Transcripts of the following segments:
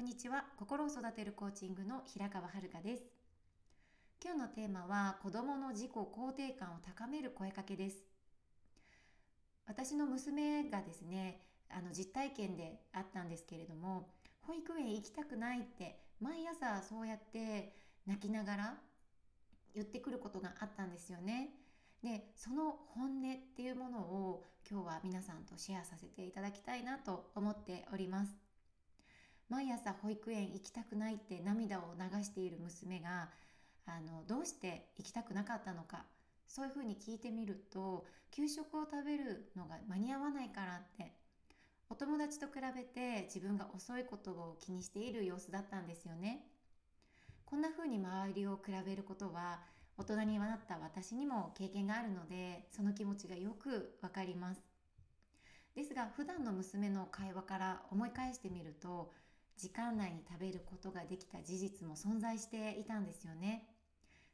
こんにちは心を育てるコーチングの平川遥です今日のテーマは子供の自己肯定感を高める声かけです私の娘がですねあの実体験であったんですけれども保育園行きたくないって毎朝そうやって泣きながら言ってくることがあったんですよね。でその本音っていうものを今日は皆さんとシェアさせていただきたいなと思っております。毎朝保育園行きたくないって涙を流している娘があのどうして行きたくなかったのかそういうふうに聞いてみると給食を食べるのが間に合わないからってお友達と比べて自分が遅いことを気にしている様子だったんですよね。こんな風に周りを比べることは大人になった私にも経験があるのでその気持ちがよくわかります。ですが普段の娘の会話から思い返してみると時間内に食べることができた事実も存在していたんですよね。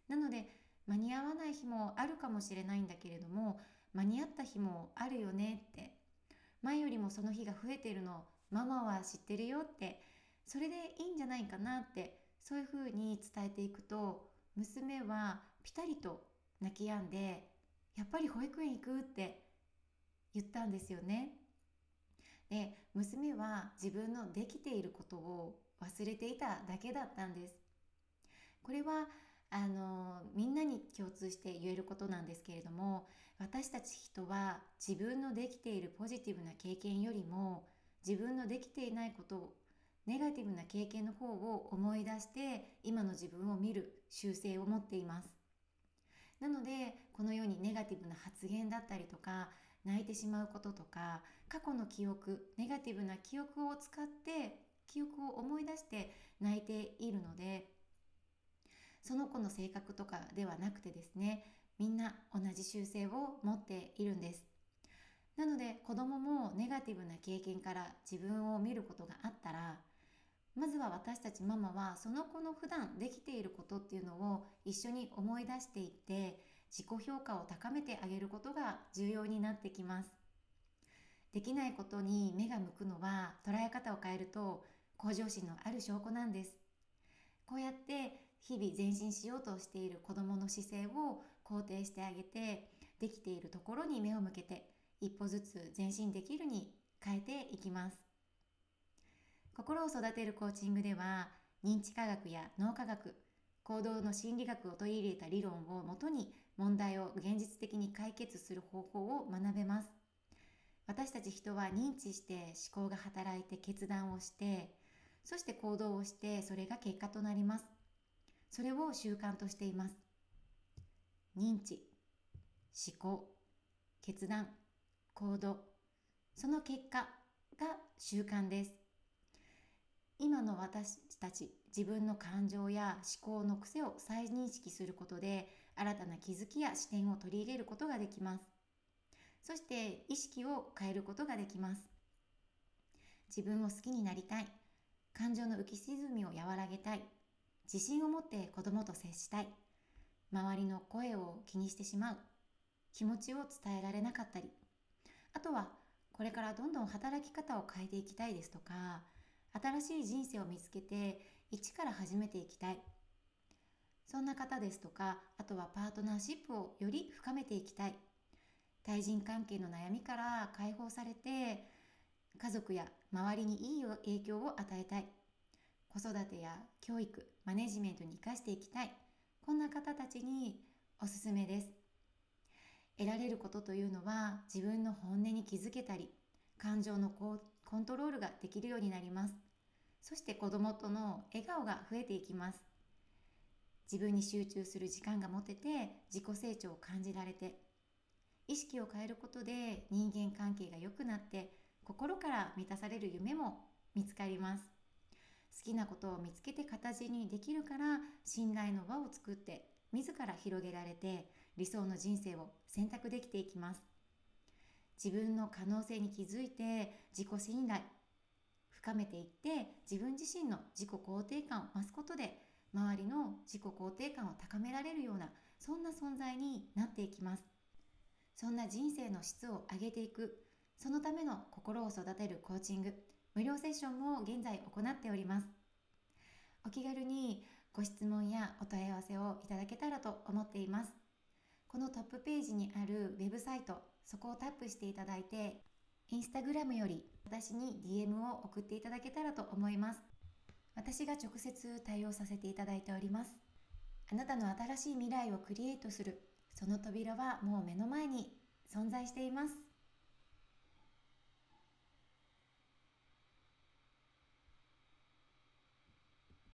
なので間に合わない日もあるかもしれないんだけれども間に合った日もあるよねって前よりもその日が増えてるのママは知ってるよってそれでいいんじゃないかなってそういうふうに伝えていくと娘はピタリと泣き止んでやっぱり保育園行くって言ったんですよね。で娘は自分のできていることを忘れていただけだったんです。これはあのみんなに共通して言えることなんですけれども私たち人は自分のできているポジティブな経験よりも自分のできていないことをネガティブな経験の方を思い出して今の自分を見る習性を持っていますなのでこのようにネガティブな発言だったりとか泣いてしまうこととか過去の記憶ネガティブな記憶を使って記憶を思い出して泣いているのでその子の性格とかではなくてですねみんな同じ習性を持っているんです。なので子供もネガティブな経験から自分を見ることがあったらまずは私たちママはその子の普段できていることっていうのを一緒に思い出していって自己評価を高めてあげることが重要になってきます。できないことに目が向くのは捉え方を変えると向上心のある証拠なんです。こうやって日々前進しようとしている子供の姿勢を肯定してあげてできているところに目を向けて一歩ずつ前進できるに変えていきます。心を育てるコーチングでは認知科学や脳科学行動の心理学を取り入れた理論をもとに問題を現実的に解決する方法を学べます私たち人は認知して思考が働いて決断をしてそして行動をしてそれが結果となります。それを習慣としています。認知、思考、決断、行動、その結果が習慣です。今の私たち自分の感情や思考の癖を再認識することで新たな気づきや視点を取り入れることができます。そして意識を変えることができます。自分を好きになりたい。感情の浮き沈みを和らげたい。自信を持って子供と接したい。周りの声を気にしてしまう。気持ちを伝えられなかったり。あとは、これからどんどん働き方を変えていきたいですとか、新しい人生を見つけて一から始めていきたい。そんな方ですとか、あとはパートナーシップをより深めていきたい。対人関係の悩みから解放されて、家族や周りにいい影響を与えたい。子育てや教育、マネジメントに活かしていきたい。こんな方たちにおすすめです。得られることというのは自分の本音に気づけたり、感情のコントロールができるようになります。そして子供との笑顔が増えていきます。自分に集中する時間が持てて自己成長を感じられて意識を変えることで人間関係が良くなって心から満たされる夢も見つかります。好きなことを見つけて形にできるから信頼の輪を作って自ら広げられて理想の人生を選択できていきます。自分の可能性に気づいて自己信頼深めていって自分自身の自己肯定感を増すことで周りの自己肯定感を高められるようなそんな存在になっていきます。そんな人生の質を上げていくそのための心を育てるコーチング、無料セッションも現在行っております。お気軽にご質問やお問い合わせをいただけたらと思っています。このトップページにあるウェブサイトそこをタップしていただいてインスタグラムより私に DM を送っていただけたらと思います。私が直接対応させていただいております。あなたの新しい未来をクリエイトする。その扉はもう目の前に存在しています。